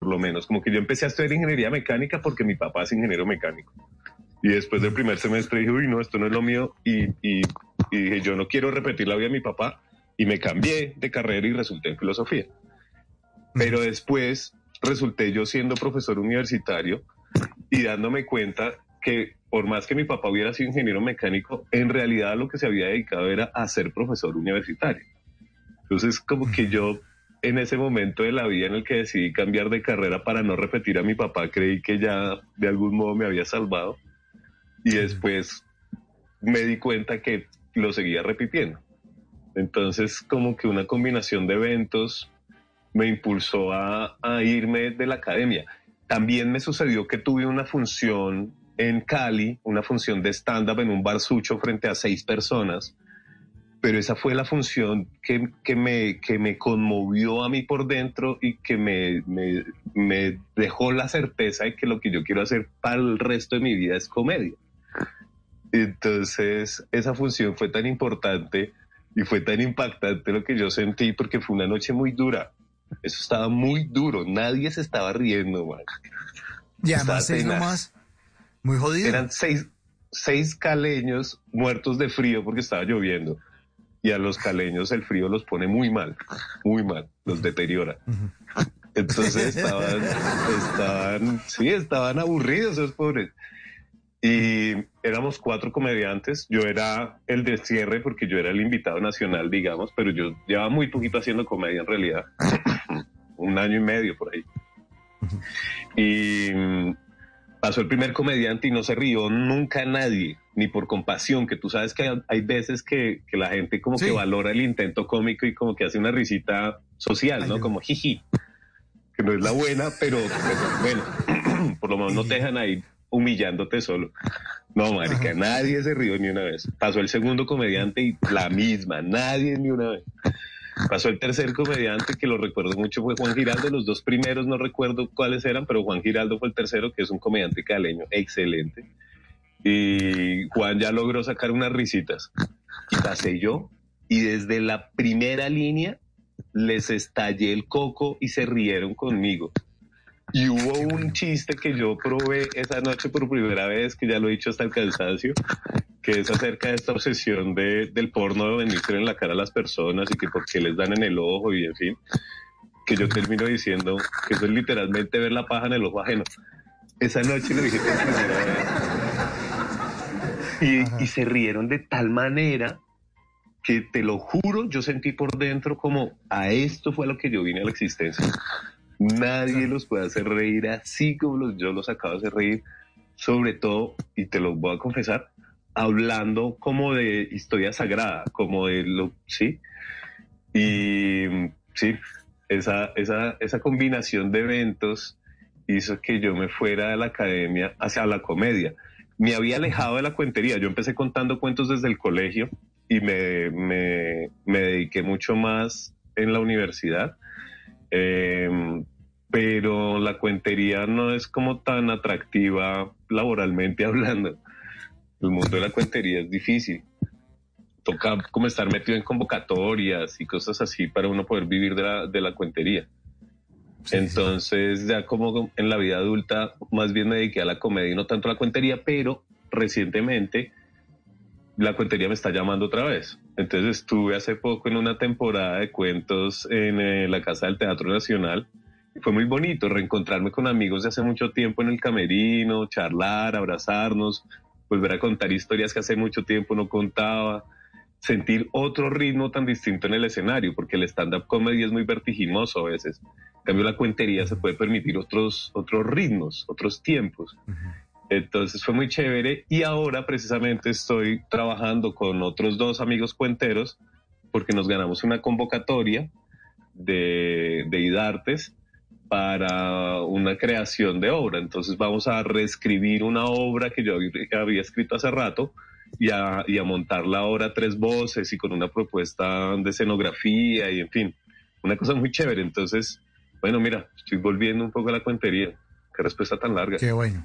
Por lo menos, como que yo empecé a estudiar ingeniería mecánica porque mi papá es ingeniero mecánico. Y después del primer semestre dije, uy, no, esto no es lo mío. Y, y, y dije, yo no quiero repetir la vida de mi papá. Y me cambié de carrera y resulté en filosofía. Pero después resulté yo siendo profesor universitario y dándome cuenta que por más que mi papá hubiera sido ingeniero mecánico, en realidad lo que se había dedicado era a ser profesor universitario. Entonces, como que yo en ese momento de la vida en el que decidí cambiar de carrera para no repetir a mi papá, creí que ya de algún modo me había salvado y después me di cuenta que lo seguía repitiendo. Entonces, como que una combinación de eventos me impulsó a, a irme de la academia. También me sucedió que tuve una función en Cali, una función de stand-up en un bar sucho frente a seis personas, pero esa fue la función que, que, me, que me conmovió a mí por dentro y que me, me, me dejó la certeza de que lo que yo quiero hacer para el resto de mi vida es comedia. Entonces, esa función fue tan importante y fue tan impactante lo que yo sentí porque fue una noche muy dura. Eso estaba muy duro, nadie se estaba riendo, man. Y además es nomás muy jodido. Eran seis, seis caleños muertos de frío porque estaba lloviendo. Y a los caleños el frío los pone muy mal, muy mal, los deteriora. Entonces estaban, estaban, sí, estaban aburridos esos pobres. Y éramos cuatro comediantes. Yo era el de cierre porque yo era el invitado nacional, digamos, pero yo llevaba muy poquito haciendo comedia en realidad. Un año y medio por ahí. Y pasó el primer comediante y no se rió nunca nadie, ni por compasión, que tú sabes que hay, hay veces que, que la gente como Sí. que valora el intento cómico y como que hace una risita social, ¿no? Ay, Como jiji, que no es la buena, pero, pero bueno, por lo menos no te dejan ahí humillándote solo. No, marica, nadie se rió ni una vez. Pasó el segundo comediante y la misma, nadie ni una vez. Pasó el tercer comediante, que lo recuerdo mucho, fue Juan Giraldo. Los dos primeros no recuerdo cuáles eran, pero Juan Giraldo fue el tercero, que es un comediante caleño, excelente. Y Juan ya logró sacar unas risitas. Y pasé yo, y desde la primera línea les estallé el coco y se rieron conmigo. Y hubo un chiste que yo probé esa noche por primera vez, que ya lo he dicho hasta el cansancio, que es acerca de esta obsesión de, del porno de venirse en la cara a las personas y que por qué les dan en el ojo y en fin, que yo termino diciendo que eso es literalmente ver la paja en el ojo ajeno. Esa noche lo dije por primera vez. Y, y se rieron de tal manera que te lo juro, yo sentí por dentro como a esto fue a lo que yo vine a la existencia. Nadie los puede hacer reír así como los, yo los acabo de hacer reír, sobre todo, y te lo voy a confesar, hablando como de historia sagrada, como de lo, sí. Y sí, esa, esa, esa combinación de eventos hizo que yo me fuera de la academia hacia la comedia. Me había alejado de la cuentería. Yo empecé contando cuentos desde el colegio y me, me, me dediqué mucho más en la universidad. Eh, pero la cuentería no es como tan atractiva laboralmente hablando. El mundo de la cuentería es difícil. Toca como estar metido en convocatorias y cosas así para uno poder vivir de la, de la cuentería. Entonces, ya como en la vida adulta, más bien me dediqué a la comedia y no tanto a la cuentería, pero recientemente la cuentería me está llamando otra vez. Entonces estuve hace poco en una temporada de cuentos en eh, la Casa del Teatro Nacional. Fue muy bonito reencontrarme con amigos de hace mucho tiempo en el camerino, charlar, abrazarnos, volver a contar historias que hace mucho tiempo no contaba, sentir otro ritmo tan distinto en el escenario, porque el stand-up comedy es muy vertiginoso a veces. En cambio, la cuentería se puede permitir otros, otros ritmos, otros tiempos. Entonces fue muy chévere y ahora precisamente estoy trabajando con otros dos amigos cuenteros porque nos ganamos una convocatoria de, de IDARTES para una creación de obra. Entonces vamos a reescribir una obra que yo había escrito hace rato y a, y a montarla ahora tres voces y con una propuesta de escenografía y en fin, una cosa muy chévere. Entonces, bueno, mira, estoy volviendo un poco a la cuentería. Qué respuesta tan larga. Qué bueno.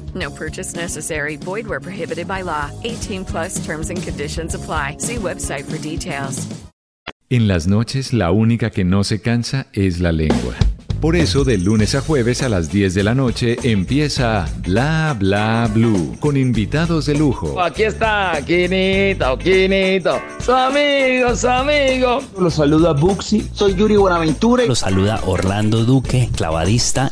No purchase necessary. Void where prohibited by law. 18 plus terms and conditions apply. See website for details. En las noches, la única que no se cansa es la lengua. Por eso, de lunes a jueves a las 10 de la noche empieza Bla Bla Blue con invitados de lujo. Aquí está, Quinito, Quinito, su amigo, su amigo. Los saluda Buxi, soy Yuri Buenaventura. Los saluda Orlando Duque, clavadista.